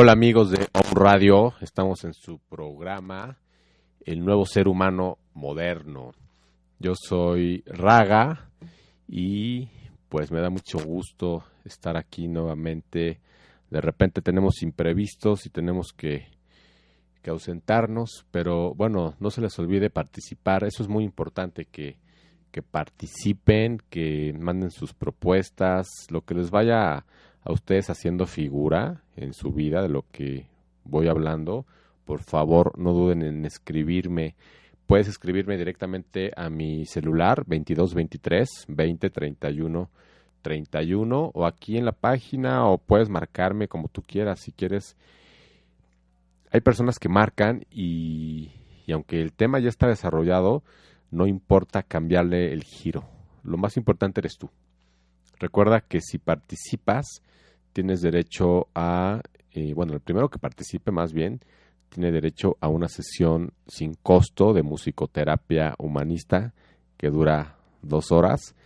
Hola amigos de Home Radio, estamos en su programa El nuevo ser humano moderno. Yo soy Raga y pues me da mucho gusto estar aquí nuevamente. De repente tenemos imprevistos y tenemos que, que ausentarnos, pero bueno, no se les olvide participar, eso es muy importante que, que participen, que manden sus propuestas, lo que les vaya a a ustedes haciendo figura en su vida de lo que voy hablando, por favor no duden en escribirme. Puedes escribirme directamente a mi celular 2223 2031 31 o aquí en la página o puedes marcarme como tú quieras si quieres. Hay personas que marcan y, y aunque el tema ya está desarrollado, no importa cambiarle el giro. Lo más importante eres tú. Recuerda que si participas, tienes derecho a, eh, bueno, el primero que participe más bien, tiene derecho a una sesión sin costo de musicoterapia humanista que dura dos horas.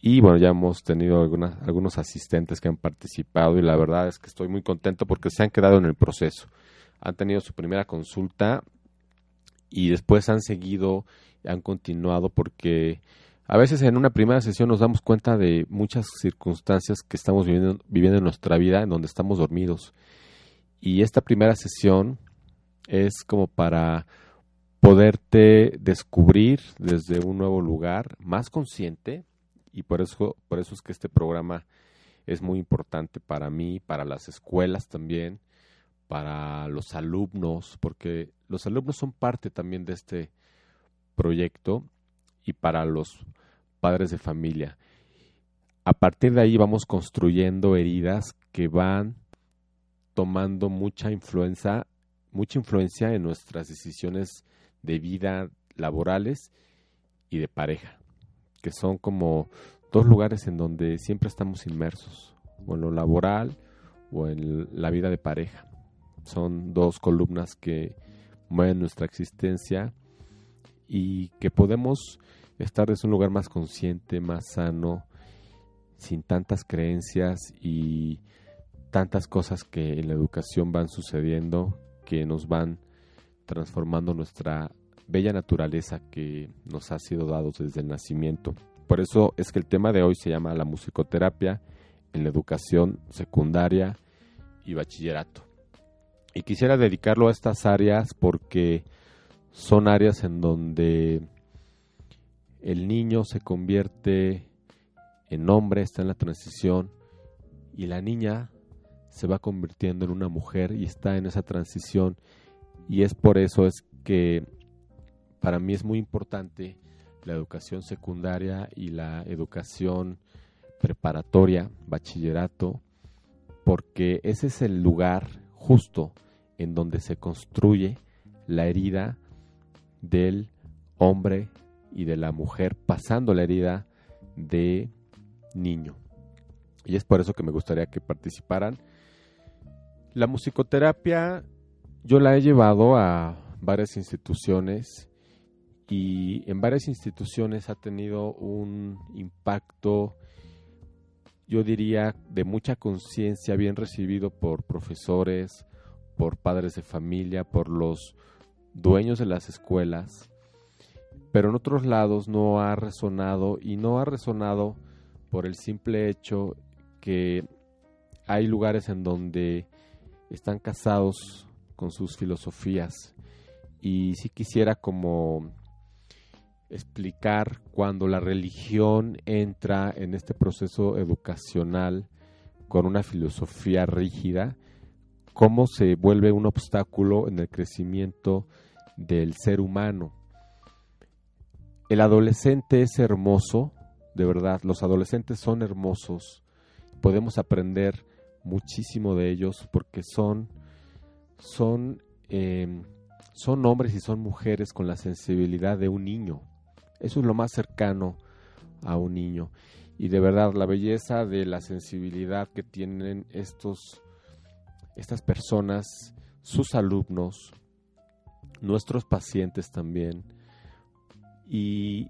Y bueno, ya hemos tenido algunas, algunos asistentes que han participado y la verdad es que estoy muy contento porque se han quedado en el proceso. Han tenido su primera consulta y después han seguido, han continuado porque a veces en una primera sesión nos damos cuenta de muchas circunstancias que estamos viviendo, en nuestra vida en donde estamos dormidos. Y esta primera sesión es como para poderte descubrir desde un nuevo lugar, más consciente, y por eso, por eso es que este programa es muy importante para mí, para las escuelas también, para los alumnos, porque los alumnos son parte también de este proyecto y para los padres de familia. A partir de ahí vamos construyendo heridas que van tomando mucha influencia, mucha influencia en nuestras decisiones de vida laborales y de pareja, que son como dos lugares en donde siempre estamos inmersos, o en lo laboral o en la vida de pareja. Son dos columnas que mueven nuestra existencia y que podemos estar desde un lugar más consciente, más sano, sin tantas creencias y tantas cosas que en la educación van sucediendo, que nos van transformando nuestra bella naturaleza que nos ha sido dado desde el nacimiento. Por eso es que el tema de hoy se llama la musicoterapia en la educación secundaria y bachillerato. Y quisiera dedicarlo a estas áreas porque son áreas en donde el niño se convierte en hombre, está en la transición, y la niña se va convirtiendo en una mujer y está en esa transición. Y es por eso es que para mí es muy importante la educación secundaria y la educación preparatoria, bachillerato, porque ese es el lugar justo en donde se construye la herida del hombre y de la mujer pasando la herida de niño. Y es por eso que me gustaría que participaran. La musicoterapia yo la he llevado a varias instituciones y en varias instituciones ha tenido un impacto, yo diría, de mucha conciencia, bien recibido por profesores, por padres de familia, por los dueños de las escuelas pero en otros lados no ha resonado y no ha resonado por el simple hecho que hay lugares en donde están casados con sus filosofías. Y si quisiera como explicar cuando la religión entra en este proceso educacional con una filosofía rígida, cómo se vuelve un obstáculo en el crecimiento del ser humano el adolescente es hermoso, de verdad, los adolescentes son hermosos, podemos aprender muchísimo de ellos porque son, son, em, son hombres y son mujeres con la sensibilidad de un niño. Eso es lo más cercano a un niño. Y de verdad, la belleza de la sensibilidad que tienen estos, estas personas, sus alumnos, nuestros pacientes también, y,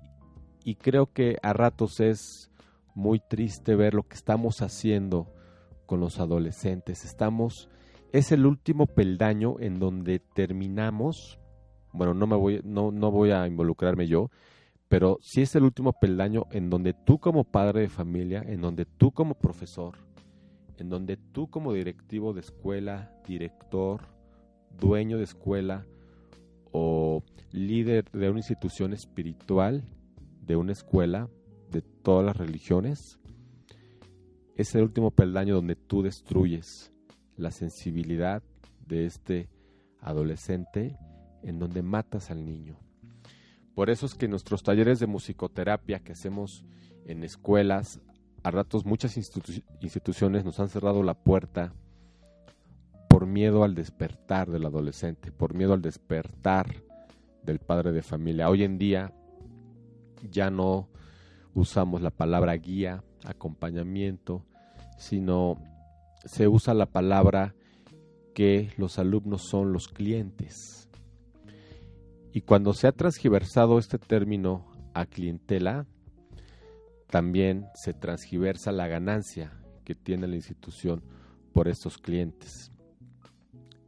creo que a ratos es muy triste ver lo que estamos haciendo con los adolescentes. Estamos es el último peldaño en donde terminamos, bueno, no me voy, no, no voy a involucrarme yo, pero sí es el último peldaño en donde tú como padre de familia, en donde tú como profesor, en donde tú como directivo de escuela, director, dueño de escuela o líder de una institución espiritual, de una escuela, de todas las religiones, es el último peldaño donde tú destruyes la sensibilidad de este adolescente en donde matas al niño. Por eso es que nuestros talleres de musicoterapia que hacemos en escuelas, a ratos muchas instituciones nos han cerrado la puerta miedo al despertar del adolescente, por miedo al despertar del padre de familia. Hoy en día ya no usamos la palabra guía, acompañamiento, sino se usa la palabra que los alumnos son los clientes. Y cuando se ha transgiversado este término a clientela, también se transgiversa la ganancia que tiene la institución por estos clientes.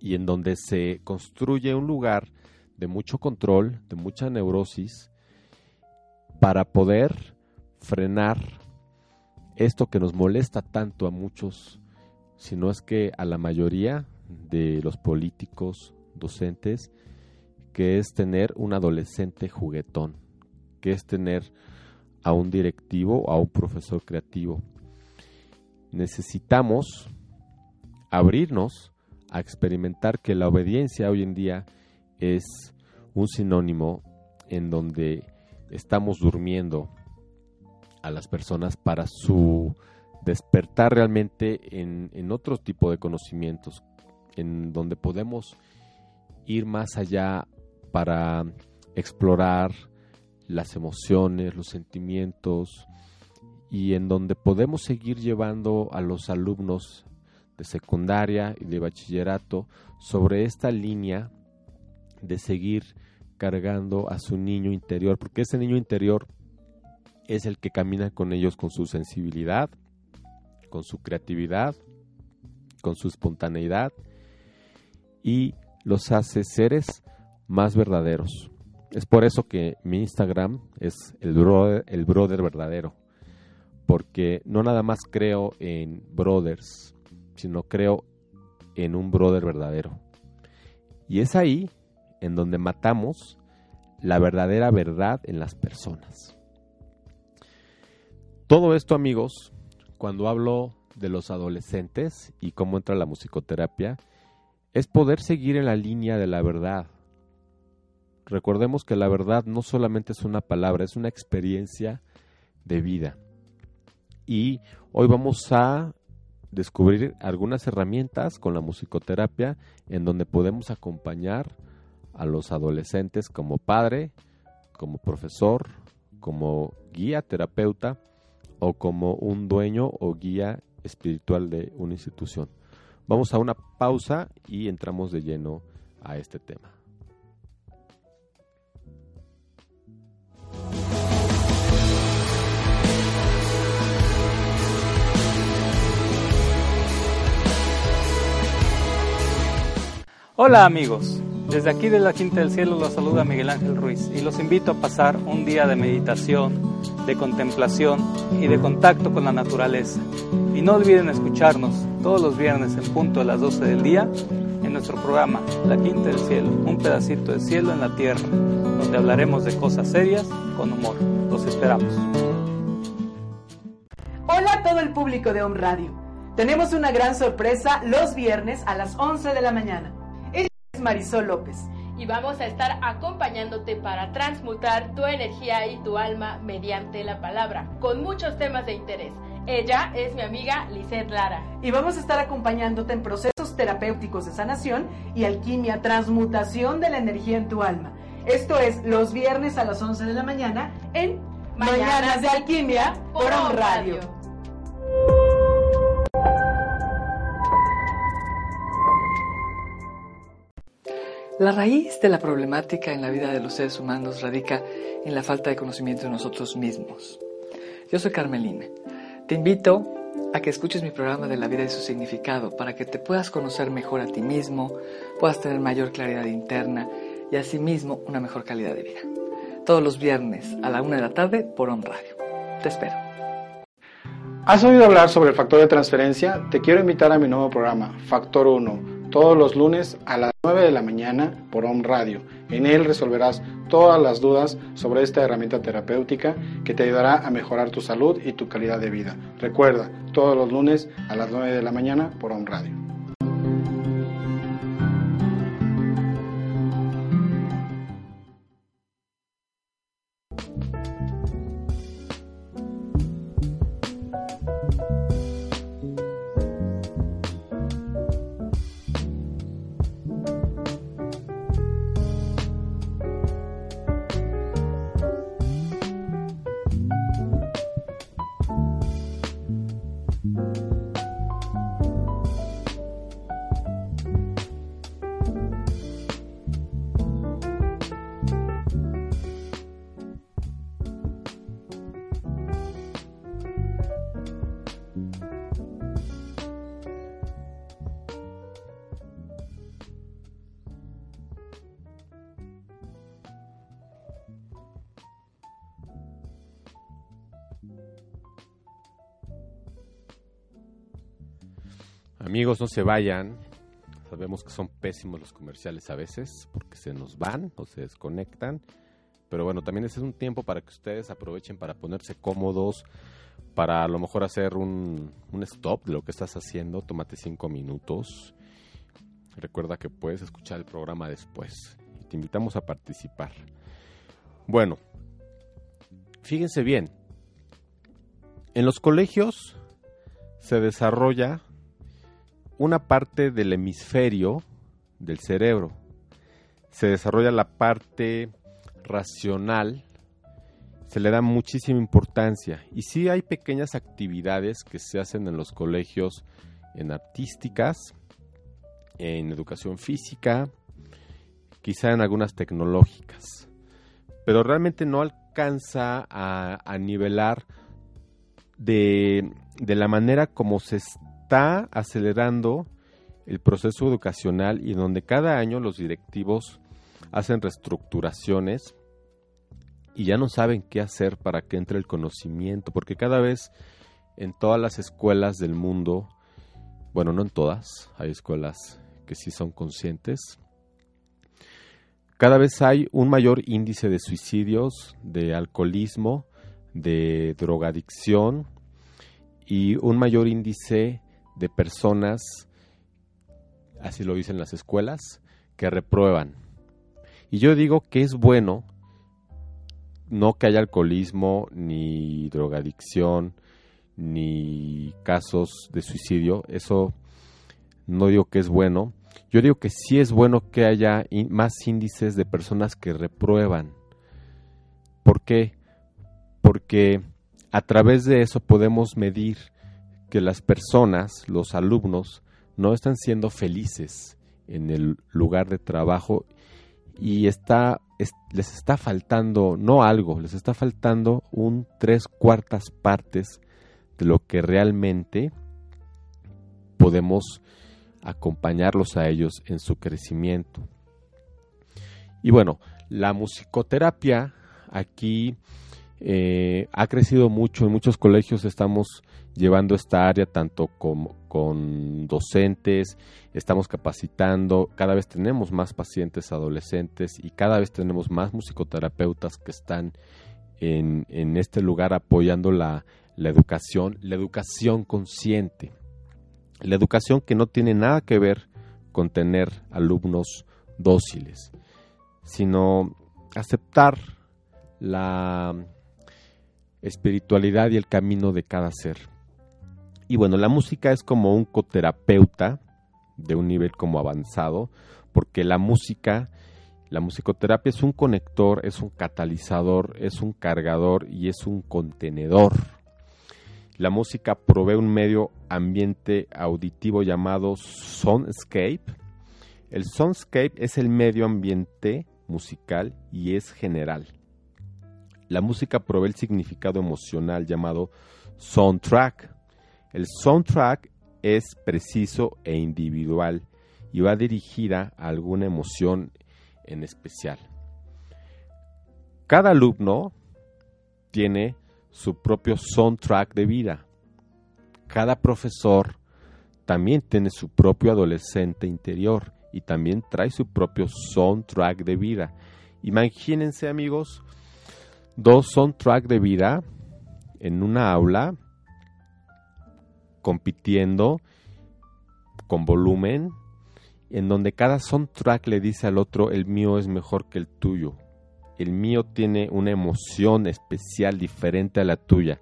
Y en donde se construye un lugar de mucho control, de mucha neurosis, para poder frenar esto que nos molesta tanto a muchos sino es que a la mayoría de los políticos, docentes, que es tener un adolescente juguetón, que es tener a un directivo a un profesor creativo. Necesitamos abrirnos a experimentar que la obediencia hoy en día es un sinónimo en donde estamos durmiendo a las personas para su despertar realmente en, otro tipo de conocimientos, en donde podemos ir más allá para explorar las emociones, los sentimientos y en donde podemos seguir llevando a los alumnos de secundaria y de bachillerato sobre esta línea de seguir cargando a su niño interior, porque ese niño interior es el que camina con ellos con su sensibilidad, con su creatividad, con su espontaneidad y los hace seres más verdaderos. Es por eso que mi Instagram es el brother, el brother verdadero, porque no nada más creo en brothers, sino creo en un brother verdadero. Y es ahí en donde matamos la verdadera verdad en las personas. Todo esto, amigos, cuando hablo de los adolescentes y cómo entra la musicoterapia, es poder seguir en la línea de la verdad. Recordemos que la verdad no solamente es una palabra, es una experiencia de vida. Y hoy vamos a descubrir algunas herramientas con la musicoterapia en donde podemos acompañar a los adolescentes como padre, como profesor, como guía terapeuta o como un dueño o guía espiritual de una institución. Vamos a una pausa y entramos de lleno a este tema. Hola amigos, desde aquí de la Quinta del Cielo los saluda Miguel Ángel Ruiz y los invito a pasar un día de meditación, de contemplación y de contacto con la naturaleza. Y no olviden escucharnos todos los viernes en punto a las 12 del día en nuestro programa La Quinta del Cielo, un pedacito de cielo en la tierra, donde hablaremos de cosas serias con humor. Los esperamos. Hola a todo el público de Home Radio. Tenemos una gran sorpresa los viernes a las 11 de la mañana. Marisol López. Y vamos a estar acompañándote para transmutar tu energía y tu alma mediante la palabra, con muchos temas de interés. Ella es mi amiga Lisette Lara. Y vamos a estar acompañándote en procesos terapéuticos de sanación y alquimia, transmutación de la energía en tu alma. Esto es los viernes a las 11 de la mañana en Mañanas, de Alquimia por On Radio. La raíz de la problemática en la vida de los seres humanos radica en la falta de conocimiento de nosotros mismos. Yo soy Carmelina. Te invito a que escuches mi programa de la vida y su significado para que te puedas conocer mejor a ti mismo, puedas tener mayor claridad interna y asimismo una mejor calidad de vida. Todos los viernes a la una de la tarde por On Radio. Te espero. ¿Has oído hablar sobre el factor de transferencia? Te quiero invitar a mi nuevo programa, Factor 1, todos los lunes a las 9 de la mañana por On Radio. En él resolverás todas las dudas sobre esta herramienta terapéutica que te ayudará a mejorar tu salud y tu calidad de vida. Recuerda, todos los lunes a las 9 de la mañana por On Radio. Amigos, no se vayan. Sabemos que son pésimos los comerciales a veces porque se nos van o se desconectan. Pero bueno, también ese es un tiempo para que ustedes aprovechen para ponerse cómodos, para a lo mejor hacer un, un stop de lo que estás haciendo. Tómate cinco minutos. Recuerda que puedes escuchar el programa después. Te invitamos a participar. Bueno, fíjense bien. En los colegios se desarrolla una parte del hemisferio del cerebro. Se desarrolla la parte racional, se le da muchísima importancia. Y sí hay pequeñas actividades que se hacen en los colegios, en artísticas, en educación física, quizá en algunas tecnológicas. Pero realmente no alcanza a, a nivelar de, de la manera como se está acelerando el proceso educacional y donde cada año los directivos hacen reestructuraciones y ya no saben qué hacer para que entre el conocimiento, porque cada vez en todas las escuelas del mundo, bueno, no en todas, hay escuelas que sí son conscientes, cada vez hay un mayor índice de suicidios, de alcoholismo, de drogadicción y un mayor índice de personas, así lo dicen las escuelas, que reprueban. Y yo digo que es bueno no que haya alcoholismo, ni drogadicción, ni casos de suicidio. Eso no digo que es bueno. Yo digo que sí es bueno que haya más índices de personas que reprueban. ¿Por qué? Porque a través de eso podemos medir que las personas, los alumnos, no están siendo felices en el lugar de trabajo y les está faltando, no algo, les está faltando un tres cuartas partes de lo que realmente podemos acompañarlos a ellos en su crecimiento. Y bueno, la musicoterapia aquí eh, ha crecido mucho, en muchos colegios estamos llevando esta área tanto con, docentes, estamos capacitando, cada vez tenemos más pacientes adolescentes y cada vez tenemos más musicoterapeutas que están en, este lugar apoyando la educación, la educación consciente, la educación que no tiene nada que ver con tener alumnos dóciles, sino aceptar la espiritualidad y el camino de cada ser. Y bueno, la música es como un coterapeuta de un nivel como avanzado, porque la música, la musicoterapia es un conector, es un catalizador, es un cargador y es un contenedor. La música provee un medio ambiente auditivo llamado soundscape. El soundscape es el medio ambiente musical y es general. La música provee el significado emocional llamado soundtrack. El soundtrack es preciso e individual y va dirigida a alguna emoción en especial. Cada alumno tiene su propio soundtrack de vida. Cada profesor también tiene su propio adolescente interior y también trae su propio soundtrack de vida. Imagínense amigos, dos soundtrack de vida en una aula compitiendo con volumen en donde cada soundtrack le dice al otro el mío es mejor que el tuyo. El mío tiene una emoción especial diferente a la tuya.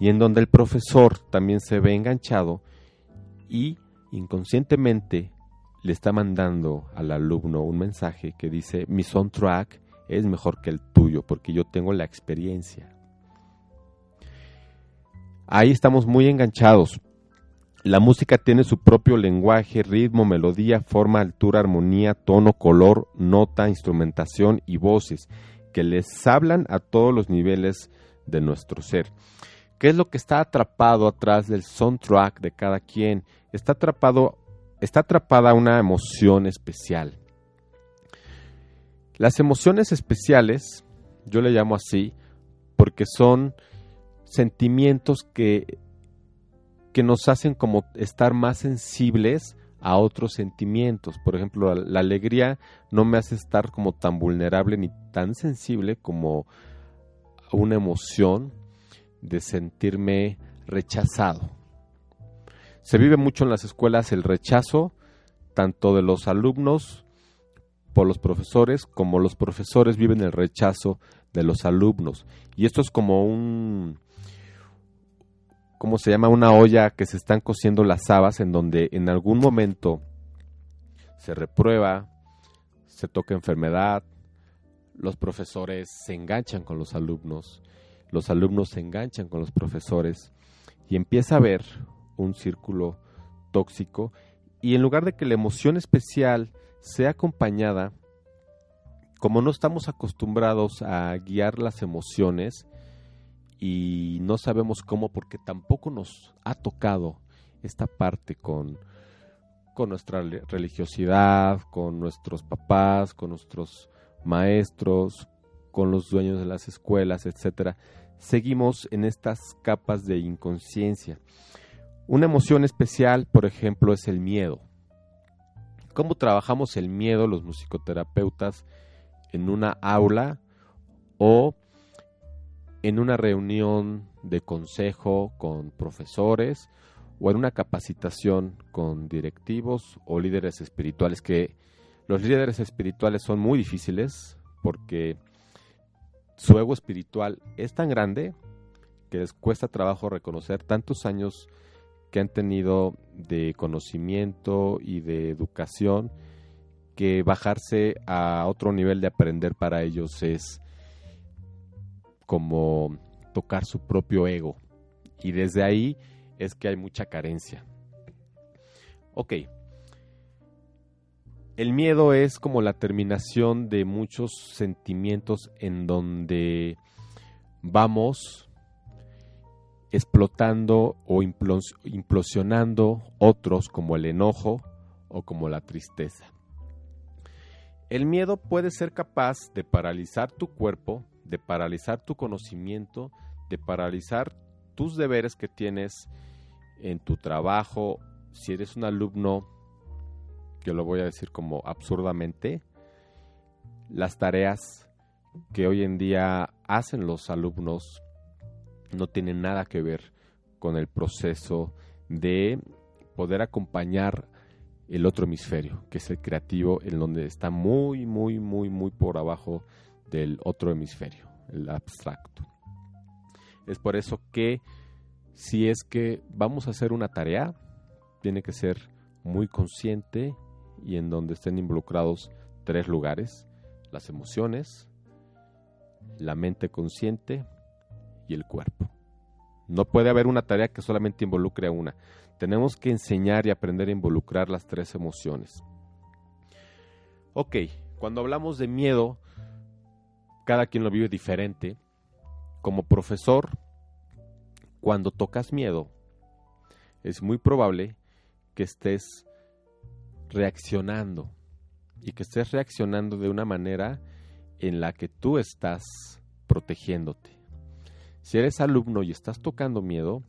Y en donde el profesor también se ve enganchado y inconscientemente le está mandando al alumno un mensaje que dice mi soundtrack es mejor que el tuyo porque yo tengo la experiencia. Ahí estamos muy enganchados. La música tiene su propio lenguaje, ritmo, melodía, forma, altura, armonía, tono, color, nota, instrumentación y voces que les hablan a todos los niveles de nuestro ser. ¿Qué es lo que está atrapado atrás del soundtrack de cada quien? Está atrapado, está atrapada una emoción especial. Las emociones especiales, yo le llamo así, porque son sentimientos que, que nos hacen como estar más sensibles a otros sentimientos. Por ejemplo, la, alegría no me hace estar como tan vulnerable ni tan sensible como una emoción de sentirme rechazado. Se vive mucho en las escuelas el rechazo, tanto de los alumnos por los profesores, como los profesores viven el rechazo de los alumnos. Y esto es como un, ¿cómo se llama? Una olla que se están cociendo las habas en donde en algún momento se reprueba, se toca enfermedad, los profesores se enganchan con los alumnos, los alumnos se enganchan con los profesores y empieza a haber un círculo tóxico y en lugar de que la emoción especial sea acompañada, como no estamos acostumbrados a guiar las emociones, y no sabemos cómo porque tampoco nos ha tocado esta parte con, con nuestra religiosidad, con nuestros papás, con nuestros maestros, con los dueños de las escuelas, etcétera. Seguimos en estas capas de inconsciencia. Una emoción especial, por ejemplo, es el miedo. ¿Cómo trabajamos el miedo los musicoterapeutas en una aula o en una reunión de consejo con profesores o en una capacitación con directivos o líderes espirituales, que los líderes espirituales son muy difíciles porque su ego espiritual es tan grande que les cuesta trabajo reconocer tantos años que han tenido de conocimiento y de educación que bajarse a otro nivel de aprender para ellos es como tocar su propio ego. Y desde ahí es que hay mucha carencia. Ok. El miedo es como la terminación de muchos sentimientos en donde vamos explotando o implosionando otros como el enojo o como la tristeza. El miedo puede ser capaz de paralizar tu cuerpo de paralizar tu conocimiento, de paralizar tus deberes que tienes en tu trabajo. Si eres un alumno, yo lo voy a decir como absurdamente, las tareas que hoy en día hacen los alumnos no tienen nada que ver con el proceso de poder acompañar el otro hemisferio, que es el creativo, en donde está muy, muy, muy, muy por abajo del otro hemisferio, el abstracto. Es por eso que si es que vamos a hacer una tarea, tiene que ser muy consciente y en donde estén involucrados tres lugares, las emociones, la mente consciente y el cuerpo. No puede haber una tarea que solamente involucre a una. Tenemos que enseñar y aprender a involucrar las tres emociones. Ok, cuando hablamos de miedo, cada quien lo vive diferente. Como profesor, cuando tocas miedo, es muy probable que estés reaccionando y que estés reaccionando de una manera en la que tú estás protegiéndote. Si eres alumno y estás tocando miedo,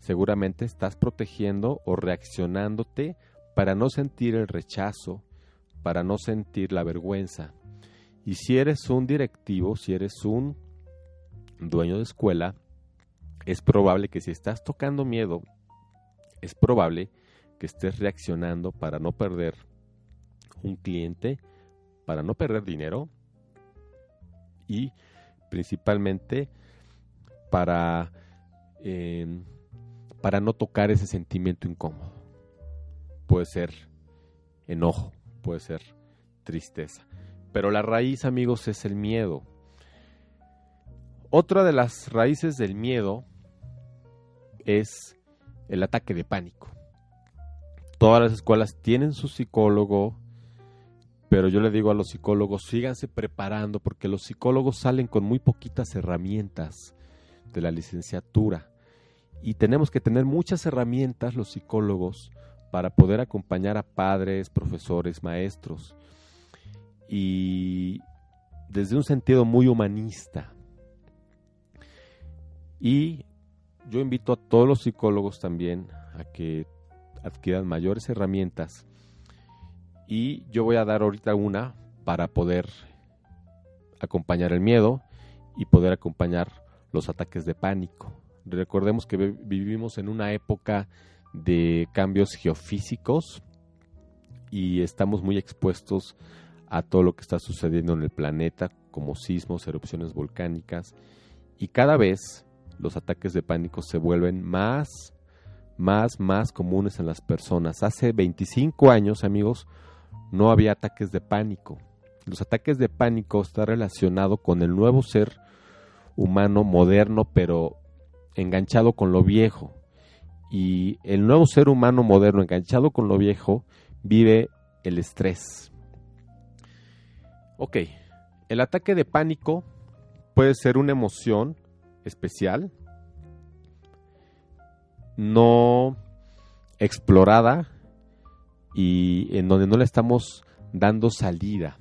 seguramente estás protegiendo o reaccionándote para no sentir el rechazo, para no sentir la vergüenza. Y si eres un directivo, si eres un dueño de escuela, es probable que si estás tocando miedo, es probable que estés reaccionando para no perder un cliente, para no perder dinero y principalmente para, eh, para no tocar ese sentimiento incómodo. Puede ser enojo, puede ser tristeza. Pero la raíz, amigos, es el miedo. Otra de las raíces del miedo es el ataque de pánico. Todas las escuelas tienen su psicólogo, pero yo le digo a los psicólogos, síganse preparando porque los psicólogos salen con muy poquitas herramientas de la licenciatura. Y tenemos que tener muchas herramientas los psicólogos para poder acompañar a padres, profesores, maestros. Y desde un sentido muy humanista. Y yo invito a todos los psicólogos también a que adquieran mayores herramientas. Y yo voy a dar ahorita una para poder acompañar el miedo y poder acompañar los ataques de pánico. Recordemos que vivimos en una época de cambios geofísicos y estamos muy expuestos a todo lo que está sucediendo en el planeta, como sismos, erupciones volcánicas, y cada vez los ataques de pánico se vuelven más, más, más comunes en las personas. Hace 25 años, amigos, no había ataques de pánico. Los ataques de pánico están relacionados con el nuevo ser humano moderno, pero enganchado con lo viejo. Y el nuevo ser humano moderno enganchado con lo viejo vive el estrés. Ok, el ataque de pánico puede ser una emoción especial, no explorada y en donde no le estamos dando salida.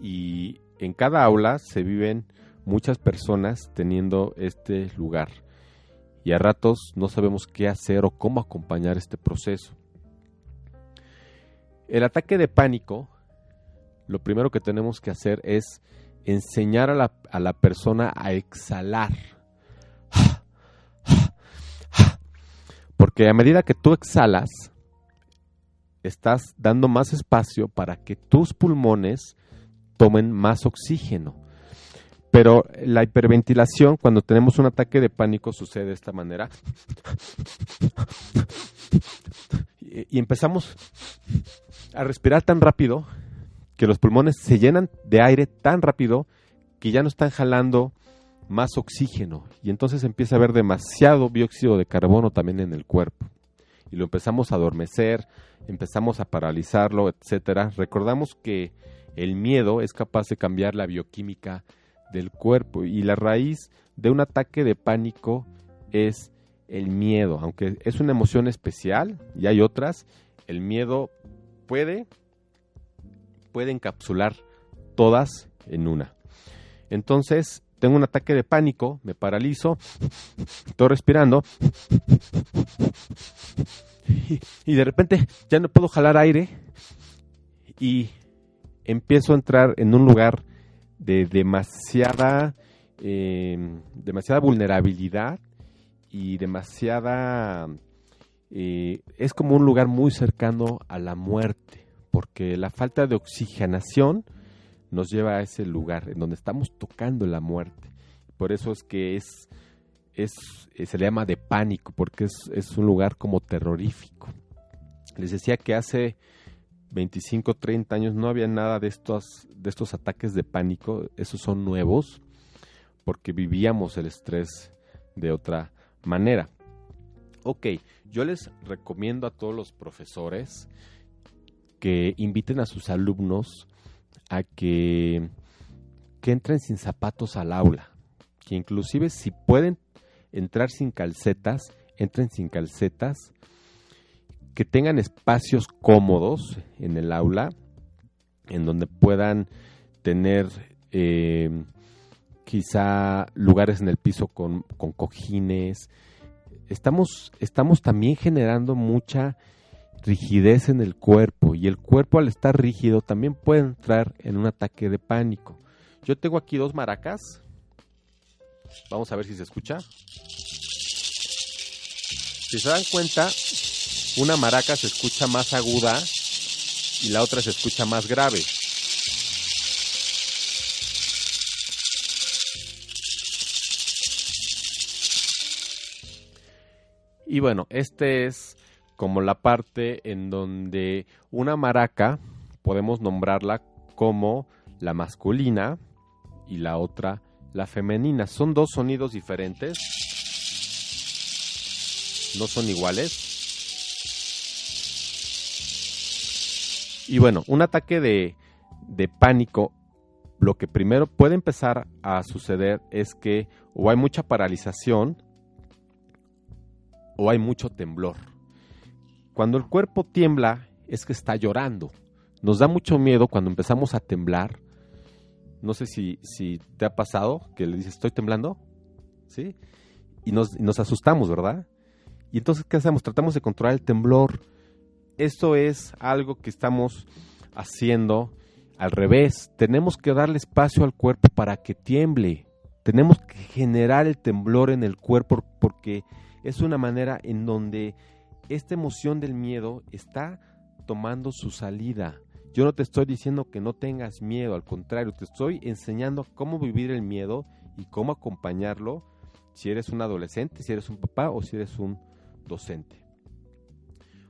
Y en cada aula se viven muchas personas teniendo este lugar y a ratos no sabemos qué hacer o cómo acompañar este proceso. El ataque de pánico, lo primero que tenemos que hacer es enseñar a la, a la persona a exhalar. Porque a medida que tú exhalas, estás dando más espacio para que tus pulmones tomen más oxígeno. Pero la hiperventilación, cuando tenemos un ataque de pánico, sucede de esta manera. Y empezamos a respirar tan rápido que los pulmones se llenan de aire tan rápido que ya no están jalando más oxígeno. Y entonces empieza a haber demasiado dióxido de carbono también en el cuerpo. Y lo empezamos a adormecer, empezamos a paralizarlo, etcétera. Recordamos que el miedo es capaz de cambiar la bioquímica del cuerpo y la raíz de un ataque de pánico es el miedo, aunque es una emoción especial y hay otras, el miedo puede puede encapsular todas en una. Entonces, tengo un ataque de pánico, me paralizo, estoy respirando y, de repente ya no puedo jalar aire y empiezo a entrar en un lugar de demasiada, em, demasiada vulnerabilidad y demasiada... Eh, es como un lugar muy cercano a la muerte, porque la falta de oxigenación nos lleva a ese lugar en donde estamos tocando la muerte. Por eso es que es, es eh, se le llama de pánico, porque es, es un lugar como terrorífico. Les decía que hace 25, 30 años no había nada de estos, de estos ataques de pánico, esos son nuevos, porque vivíamos el estrés de otra manera. Ok, yo les recomiendo a todos los profesores que inviten a sus alumnos a que, entren sin zapatos al aula, que inclusive si pueden entrar sin calcetas, entren sin calcetas, que tengan espacios cómodos en el aula, en donde puedan tener eh, quizá lugares en el piso con, con cojines. Estamos, estamos también generando mucha rigidez en el cuerpo y el cuerpo al estar rígido también puede entrar en un ataque de pánico. Yo tengo aquí dos maracas. Vamos a ver si se escucha. Si se dan cuenta, una maraca se escucha más aguda y la otra se escucha más grave. Y bueno, este es como la parte en donde una maraca podemos nombrarla como la masculina y la otra la femenina. Son dos sonidos diferentes, no son iguales. Y bueno, un ataque de, de pánico, lo que primero puede empezar a suceder es que o hay mucha paralización o hay mucho temblor. Cuando el cuerpo tiembla es que está llorando. Nos da mucho miedo cuando empezamos a temblar. No sé si, si te ha pasado que le dices, estoy temblando. ¿Sí? Y nos, y nos asustamos, ¿verdad? Y entonces, ¿qué hacemos? Tratamos de controlar el temblor. Esto es algo que estamos haciendo al revés. Tenemos que darle espacio al cuerpo para que tiemble. Tenemos que generar el temblor en el cuerpo porque es una manera en donde esta emoción del miedo está tomando su salida. Yo no te estoy diciendo que no tengas miedo, al contrario, te estoy enseñando cómo vivir el miedo y cómo acompañarlo si eres un adolescente, si eres un papá o si eres un docente.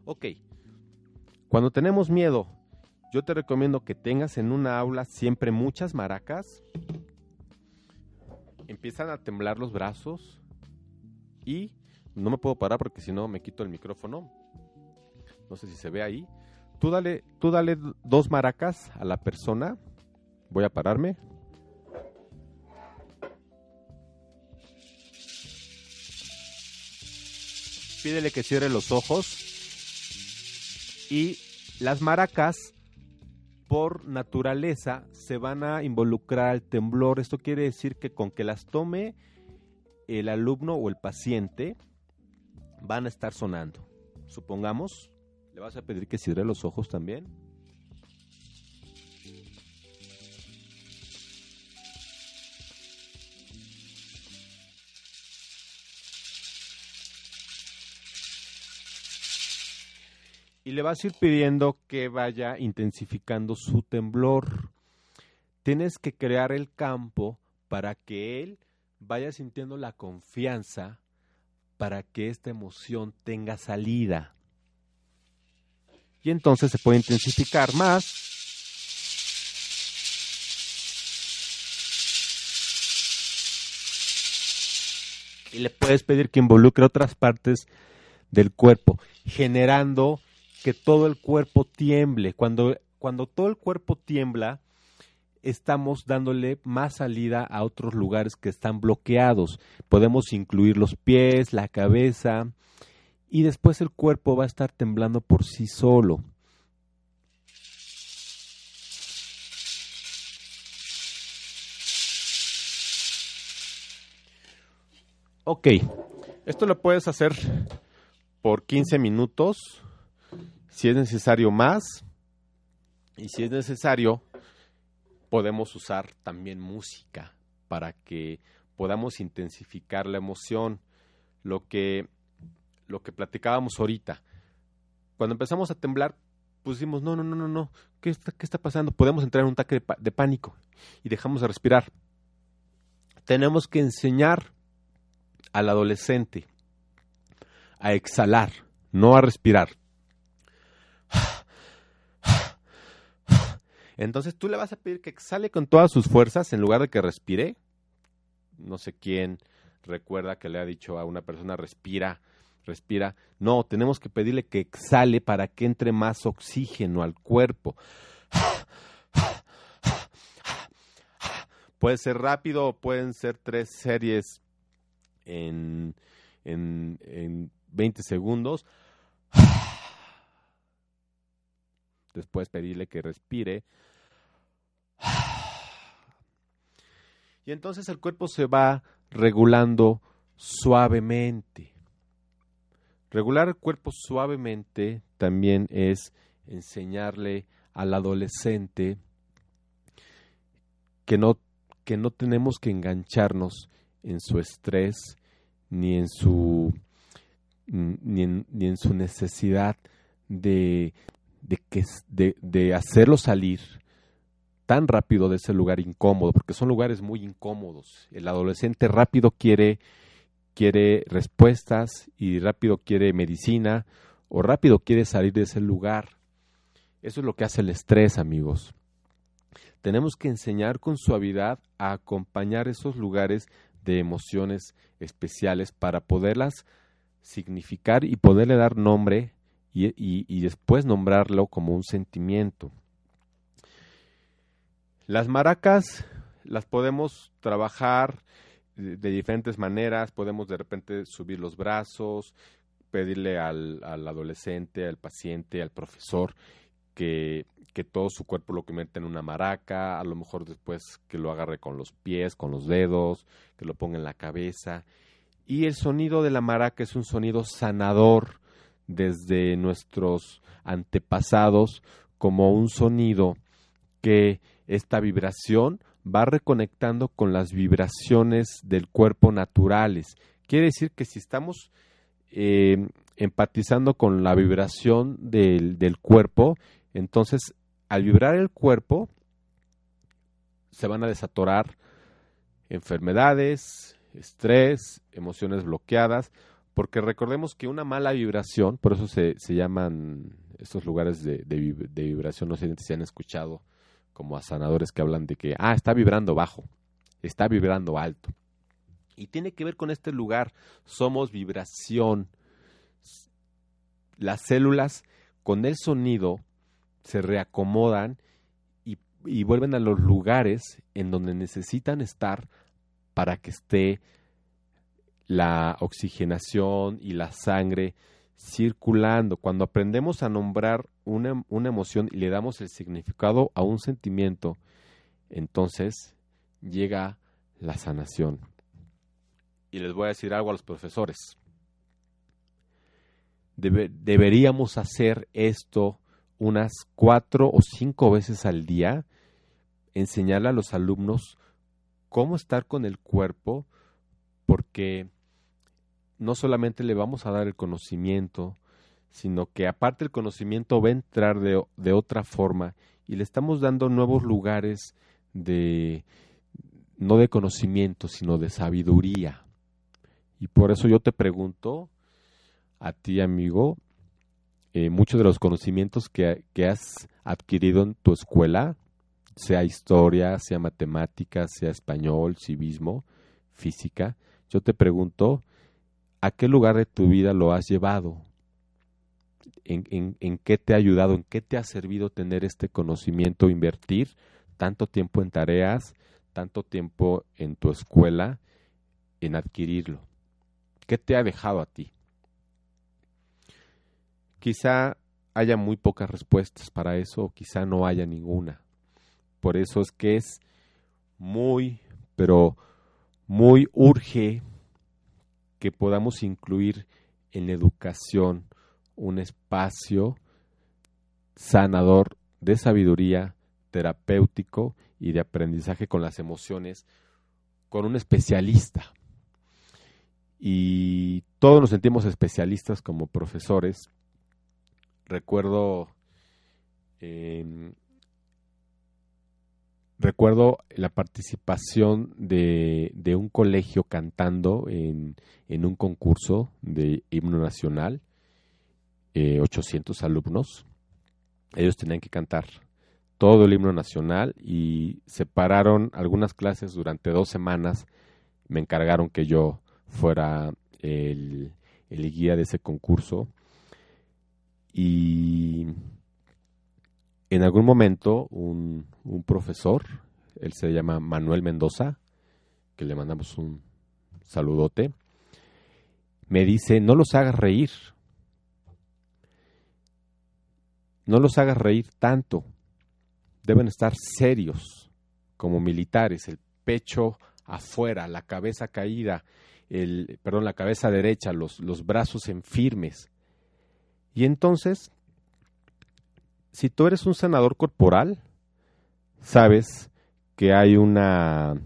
Ok, cuando tenemos miedo, yo te recomiendo que tengas en una aula siempre muchas maracas. Empiezan a temblar los brazos y no me puedo parar porque si no me quito el micrófono. No sé si se ve ahí. Tú dale, tú dale dos maracas a la persona. Voy a pararme. Pídele que cierre los ojos. Y las maracas, por naturaleza, se van a involucrar al temblor. Esto quiere decir que con que las tome el alumno o el paciente, van a estar sonando. Supongamos, le vas a pedir que cierre los ojos también. Y le vas a ir pidiendo que vaya intensificando su temblor. Tienes que crear el campo para que él vaya sintiendo la confianza para que esta emoción tenga salida. Y entonces se puede intensificar más. Y le puedes pedir que involucre otras partes del cuerpo, generando que todo el cuerpo tiemble. Cuando, cuando todo el cuerpo tiembla, estamos dándole más salida a otros lugares que están bloqueados. Podemos incluir los pies, la cabeza y después el cuerpo va a estar temblando por sí solo. Ok, esto lo puedes hacer por 15 minutos, si es necesario más, y si es necesario, podemos usar también música para que podamos intensificar la emoción. Lo que, lo que platicábamos ahorita. Cuando empezamos a temblar, pusimos, no, no, no, no, no, ¿qué está, qué está pasando? Podemos entrar en un ataque de, de pánico y dejamos de respirar. Tenemos que enseñar al adolescente a exhalar, no a respirar. Entonces tú le vas a pedir que exhale con todas sus fuerzas en lugar de que respire. No sé quién recuerda que le ha dicho a una persona respira, respira. No, tenemos que pedirle que exhale para que entre más oxígeno al cuerpo. Puede ser rápido pueden ser tres series en, en, en 20 segundos. Después pedirle que respire. Y entonces el cuerpo se va regulando suavemente. Regular el cuerpo suavemente también es enseñarle al adolescente que no, que no tenemos que engancharnos en su estrés ni en su ni en, ni en su necesidad de, de, que, de, de hacerlo salir tan rápido de ese lugar incómodo, porque son lugares muy incómodos. El adolescente rápido quiere, quiere respuestas y rápido quiere medicina o rápido quiere salir de ese lugar. Eso es lo que hace el estrés, amigos. Tenemos que enseñar con suavidad a acompañar esos lugares de emociones especiales para poderlas significar y poderle dar nombre y, y, después nombrarlo como un sentimiento. Las maracas las podemos trabajar de diferentes maneras, podemos de repente subir los brazos, pedirle al, al adolescente, al paciente, al profesor que, que, todo su cuerpo lo convierta en una maraca, a lo mejor después que lo agarre con los pies, con los dedos, que lo ponga en la cabeza. Y el sonido de la maraca es un sonido sanador desde nuestros antepasados como un sonido que esta vibración va reconectando con las vibraciones del cuerpo naturales. Quiere decir que si estamos eh, empatizando con la vibración del, del cuerpo, entonces al vibrar el cuerpo se van a desatorar enfermedades, estrés, emociones bloqueadas, porque recordemos que una mala vibración, por eso se, se llaman estos lugares de, de, vibración, no sé si han escuchado, como a sanadores que hablan de que, ah, está vibrando bajo, está vibrando alto. Y tiene que ver con este lugar, somos vibración. Las células con el sonido se reacomodan y, y vuelven a los lugares en donde necesitan estar para que esté la oxigenación y la sangre circulando. Cuando aprendemos a nombrar una, una, emoción y le damos el significado a un sentimiento, entonces llega la sanación. Y les voy a decir algo a los profesores. Debe, deberíamos hacer esto unas cuatro o cinco veces al día, enseñarle a los alumnos cómo estar con el cuerpo, porque no solamente le vamos a dar el conocimiento, sino que aparte el conocimiento va a entrar de, otra forma y le estamos dando nuevos lugares de, no de conocimiento, sino de sabiduría. Y por eso yo te pregunto a ti, amigo, eh, muchos de los conocimientos que, que has adquirido en tu escuela, sea historia, sea matemáticas, sea español, civismo, física, yo te pregunto, ¿a qué lugar de tu vida lo has llevado? ¿En, qué te ha ayudado? ¿En qué te ha servido tener este conocimiento, invertir tanto tiempo en tareas, tanto tiempo en tu escuela, en adquirirlo? ¿Qué te ha dejado a ti? Quizá haya muy pocas respuestas para eso o quizá no haya ninguna. Por eso es que es muy, pero muy urge que podamos incluir en la educación un espacio sanador de sabiduría, terapéutico y de aprendizaje con las emociones con un especialista. Y todos nos sentimos especialistas como profesores. Recuerdo eh, recuerdo la participación de, un colegio cantando en, en, un concurso de himno nacional, eh, 800 alumnos. Ellos tenían que cantar todo el himno nacional y separaron algunas clases durante dos semanas. Me encargaron que yo fuera el, el guía de ese concurso. Y en algún momento un, un, profesor, él se llama Manuel Mendoza, que le mandamos un saludote, me dice, no los hagas reír. No los hagas reír tanto. Deben estar serios, como militares, el pecho afuera, la cabeza caída, el, perdón, la cabeza derecha, los, los brazos en firmes. Y entonces, si tú eres un sanador corporal, sabes que hay una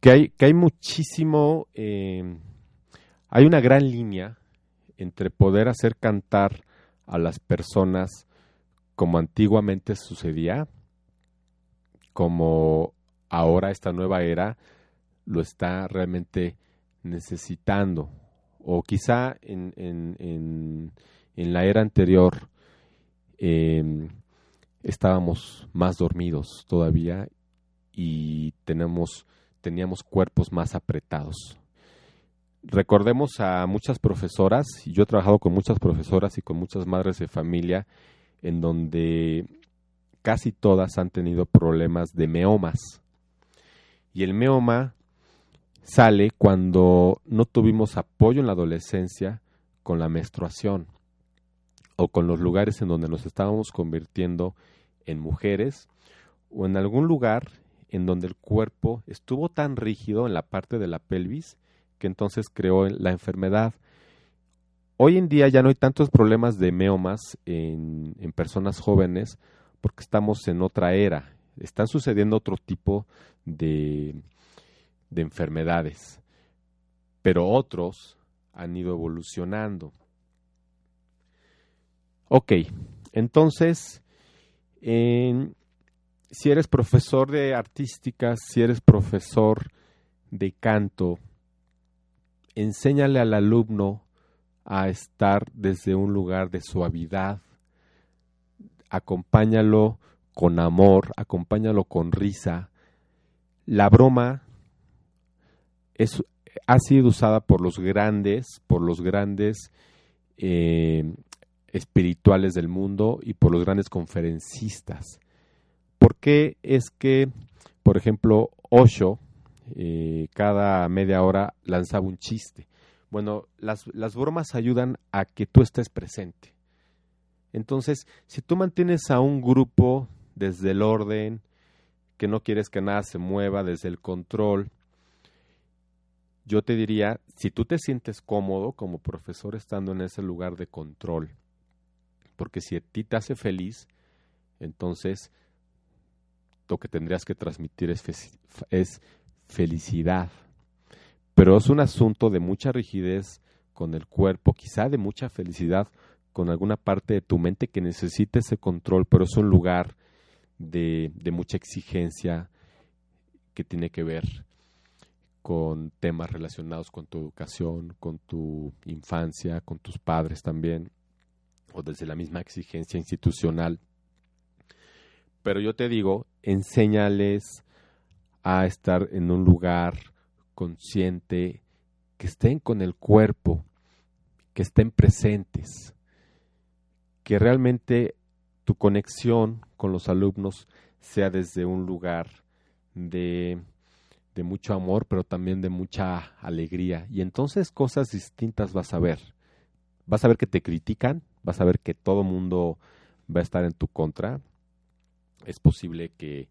que hay, que hay muchísimo eh, hay una gran línea entre poder hacer cantar a las personas como antiguamente sucedía, como ahora esta nueva era lo está realmente necesitando. O quizá en, en, en, la era anterior em, estábamos más dormidos todavía y tenemos, teníamos cuerpos más apretados. Recordemos a muchas profesoras, y yo he trabajado con muchas profesoras y con muchas madres de familia, en donde casi todas han tenido problemas de meomas. Y el meoma sale cuando no tuvimos apoyo en la adolescencia con la menstruación o con los lugares en donde nos estábamos convirtiendo en mujeres o en algún lugar en donde el cuerpo estuvo tan rígido en la parte de la pelvis que entonces creó la enfermedad. Hoy en día ya no hay tantos problemas de meomas en, en personas jóvenes porque estamos en otra era. Están sucediendo otro tipo de, de enfermedades, pero otros han ido evolucionando. Ok, entonces, si eres profesor de artísticas, si eres profesor de canto, enséñale al alumno a estar desde un lugar de suavidad, acompáñalo con amor, acompáñalo con risa. La broma ha sido usada por los grandes, por los grandes eh, espirituales del mundo y por los grandes conferencistas. ¿Por qué es que, por ejemplo, Osho eh, cada media hora lanzaba un chiste? Bueno, las, las bromas ayudan a que tú estés presente. Entonces, si tú mantienes a un grupo desde el orden, que no quieres que nada se mueva, desde el control, yo te diría, si tú te sientes cómodo como profesor estando en ese lugar de control, porque si a ti te hace feliz, entonces lo que tendrías que transmitir es, es felicidad. Pero es un asunto de mucha rigidez con el cuerpo, quizá de mucha felicidad con alguna parte de tu mente que necesite ese control, pero es un lugar de, de mucha exigencia que tiene que ver con temas relacionados con tu educación, con tu infancia, con tus padres también o desde la misma exigencia institucional. Pero yo te digo, enséñales a estar en un lugar consciente, que estén con el cuerpo, que estén presentes, que realmente tu conexión con los alumnos sea desde un lugar de, de mucho amor, pero también de mucha alegría. Y entonces cosas distintas vas a ver. Vas a ver que te critican, vas a ver que todo mundo va a estar en tu contra. Es posible que,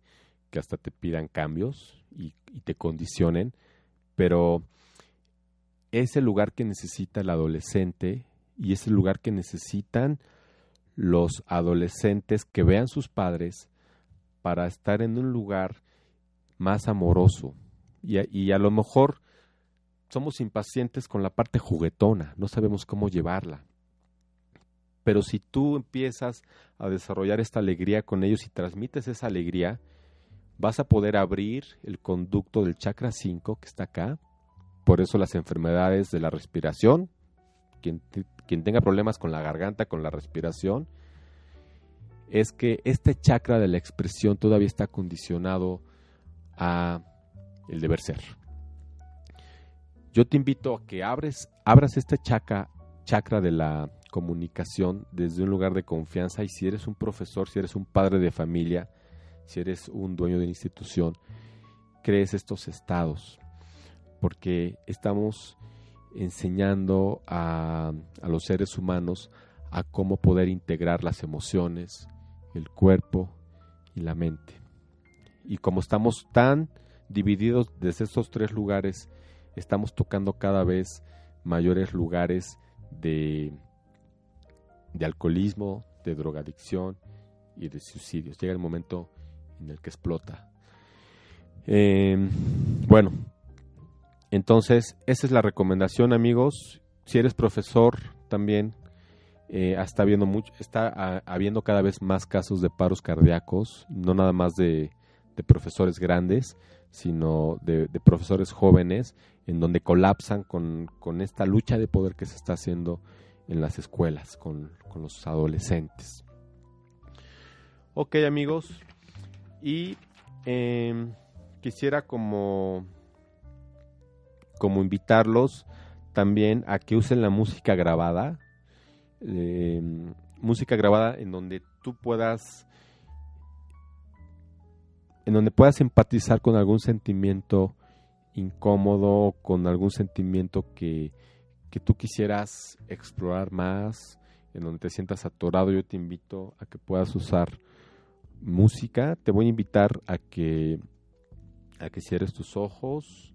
hasta te pidan cambios y, y, te condicionen, pero es el lugar que necesita el adolescente y es el lugar que necesitan los adolescentes que vean sus padres para estar en un lugar más amoroso. Y y a lo mejor somos impacientes con la parte juguetona, no sabemos cómo llevarla. Pero si tú empiezas a desarrollar esta alegría con ellos y transmites esa alegría, vas a poder abrir el conducto del chakra 5 que está acá. Por eso las enfermedades de la respiración, quien, quien tenga problemas con la garganta, con la respiración, es que este chakra de la expresión todavía está condicionado a el deber ser. Yo te invito a que abras este chakra, chakra de la comunicación desde un lugar de confianza y si eres un profesor, si eres un padre de familia, si eres un dueño de institución, crees estos estados, porque estamos enseñando a, a los seres humanos a cómo poder integrar las emociones, el cuerpo y la mente. Y como estamos tan divididos desde estos tres lugares, estamos tocando cada vez mayores lugares de, de alcoholismo, de drogadicción y de suicidios. Llega el momento en el que explota. Em, bueno, entonces esa es la recomendación amigos. Si eres profesor también, eh, está, habiendo mucho, está habiendo cada vez más casos de paros cardíacos, no nada más de, profesores grandes, sino de, profesores jóvenes, en donde colapsan con, esta lucha de poder que se está haciendo en las escuelas, con, los adolescentes. Ok amigos, y em, quisiera como, como invitarlos también a que usen la música grabada eh, música grabada en donde tú puedas en donde puedas empatizar con algún sentimiento incómodo, con algún sentimiento que, que tú quisieras explorar más, en donde te sientas atorado, yo te invito a que puedas usar música. Te voy a invitar a que a que cierres tus ojos,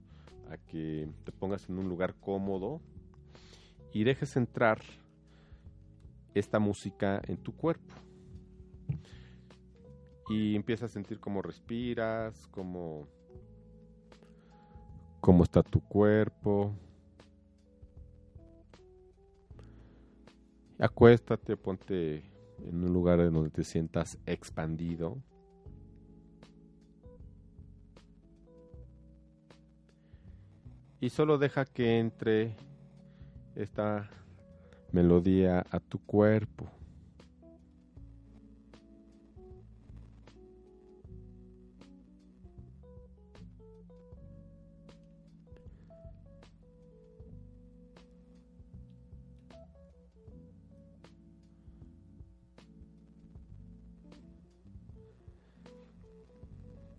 a que te pongas en un lugar cómodo y dejes entrar esta música en tu cuerpo. Y empiezas a sentir cómo respiras, cómo, cómo está tu cuerpo. Acuéstate, ponte en un lugar en donde te sientas expandido. Y solo deja que entre esta melodía a tu cuerpo.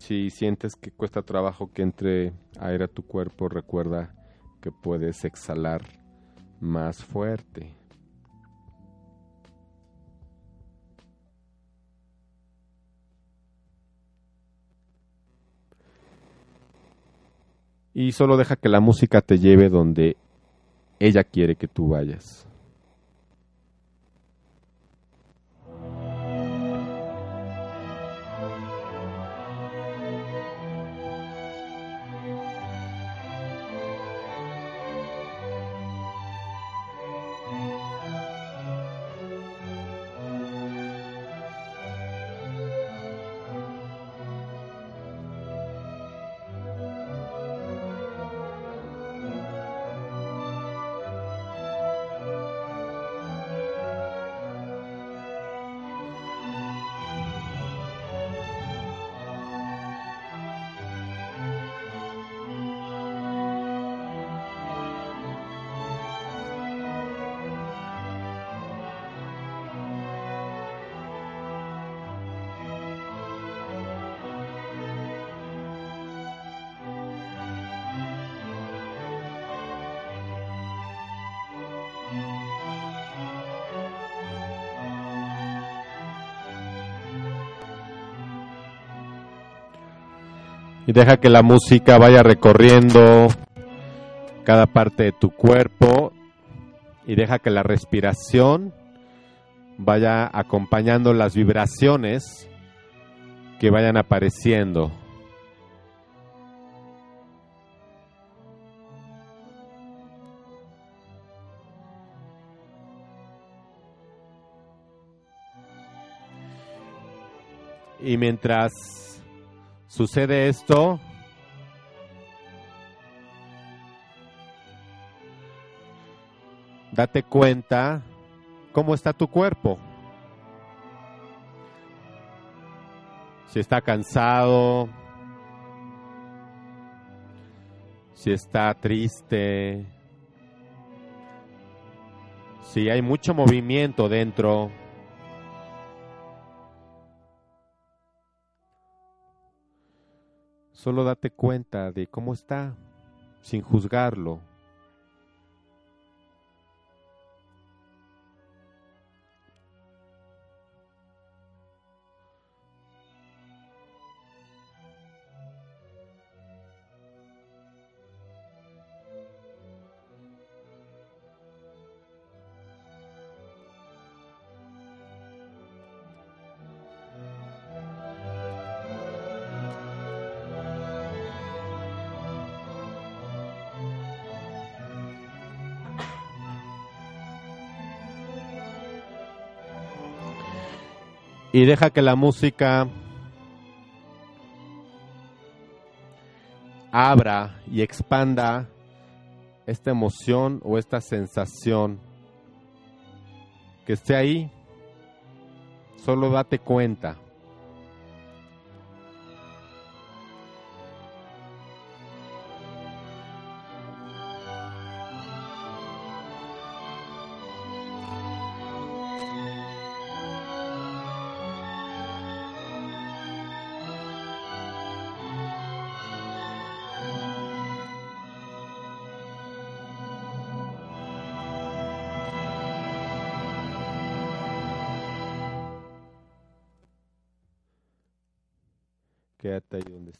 Si sientes que cuesta trabajo que entre aire a tu cuerpo, recuerda que puedes exhalar más fuerte. y solo deja que la música te lleve donde ella quiere que tú vayas. Y deja que la música vaya recorriendo cada parte de tu cuerpo y deja que la respiración vaya acompañando las vibraciones que vayan apareciendo. Y mientras sucede esto, date cuenta cómo está tu cuerpo. Si está cansado, si está triste, si hay mucho movimiento dentro. Solo date cuenta de cómo está, sin juzgarlo. Y deja que la música abra y expanda esta emoción o esta sensación que esté ahí. Solo date cuenta.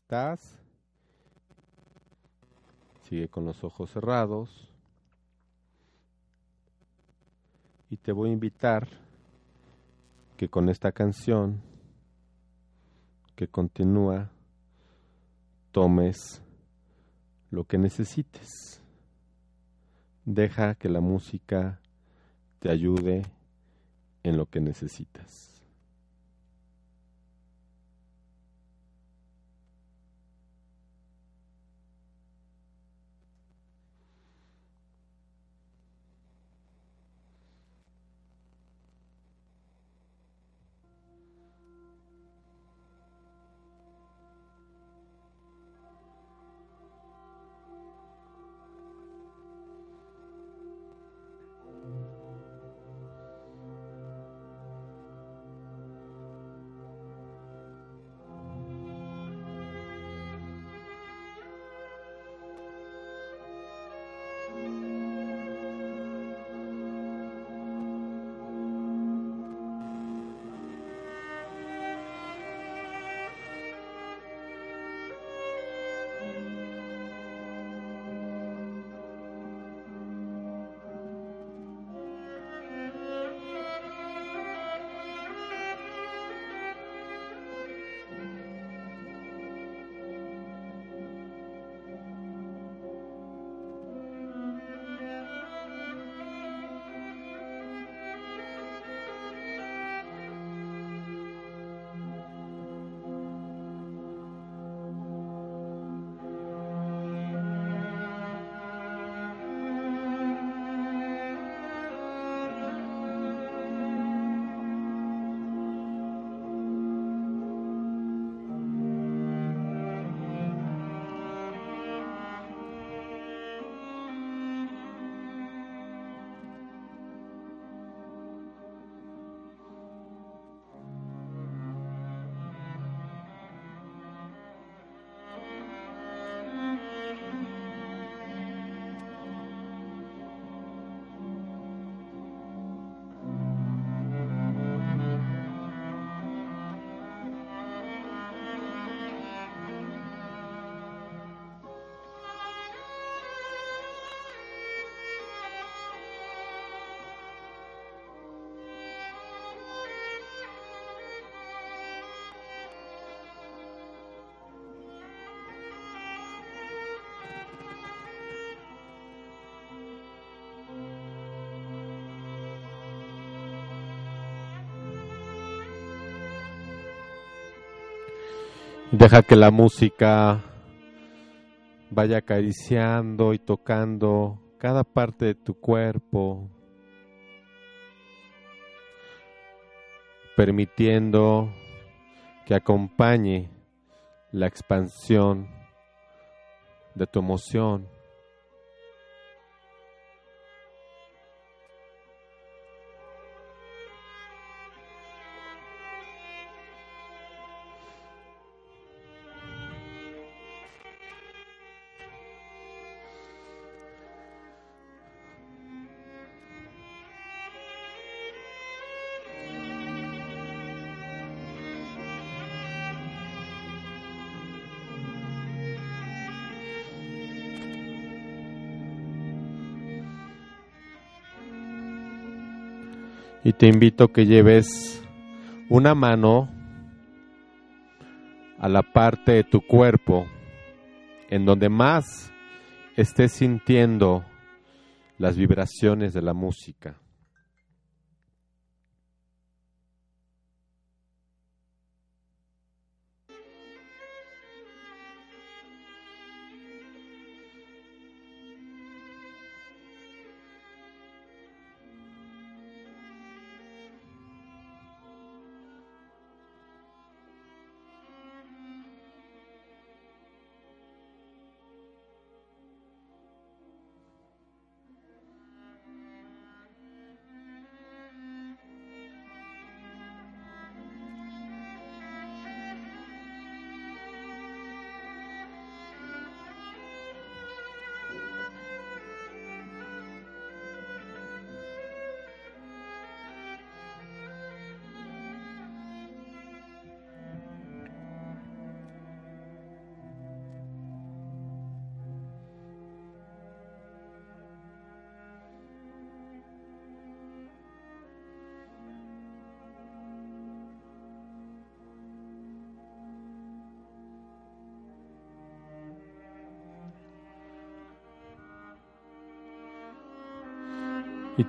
Estás. Sigue con los ojos cerrados. Y te voy a invitar que con esta canción que continúa tomes lo que necesites. Deja que la música te ayude en lo que necesitas. Deja que la música vaya acariciando y tocando cada parte de tu cuerpo, permitiendo que acompañe la expansión de tu emoción. Te invito a que lleves una mano a la parte de tu cuerpo en donde más estés sintiendo las vibraciones de la música.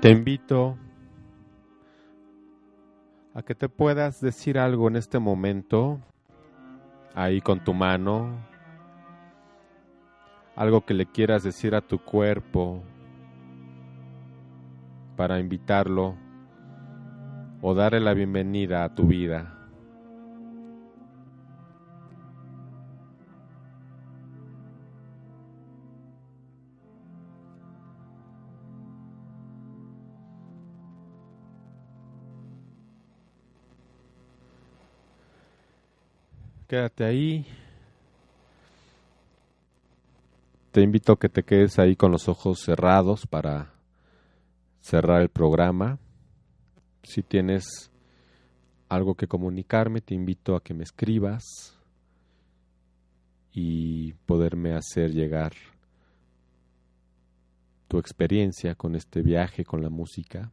Te invito a que te puedas decir algo en este momento, ahí con tu mano, algo que le quieras decir a tu cuerpo para invitarlo o darle la bienvenida a tu vida. Quédate ahí. Te invito a que te quedes ahí con los ojos cerrados para cerrar el programa. Si tienes algo que comunicarme, te invito a que me escribas y poderme hacer llegar tu experiencia con este viaje, con la música.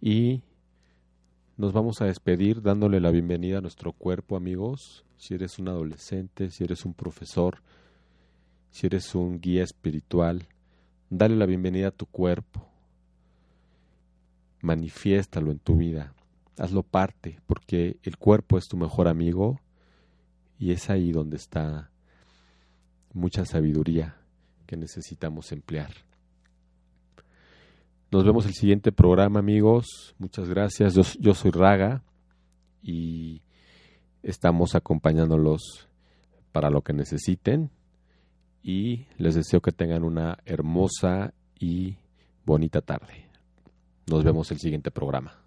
Y nos vamos a despedir dándole la bienvenida a nuestro cuerpo, amigos. Si eres un adolescente, si eres un profesor, si eres un guía espiritual, dale la bienvenida a tu cuerpo. Manifiéstalo en tu vida. Hazlo parte, porque el cuerpo es tu mejor amigo y es ahí donde está mucha sabiduría que necesitamos emplear. Nos vemos el siguiente programa, amigos. Muchas gracias. Yo, soy Raga y estamos acompañándolos para lo que necesiten y les deseo que tengan una hermosa y bonita tarde. Nos vemos el siguiente programa.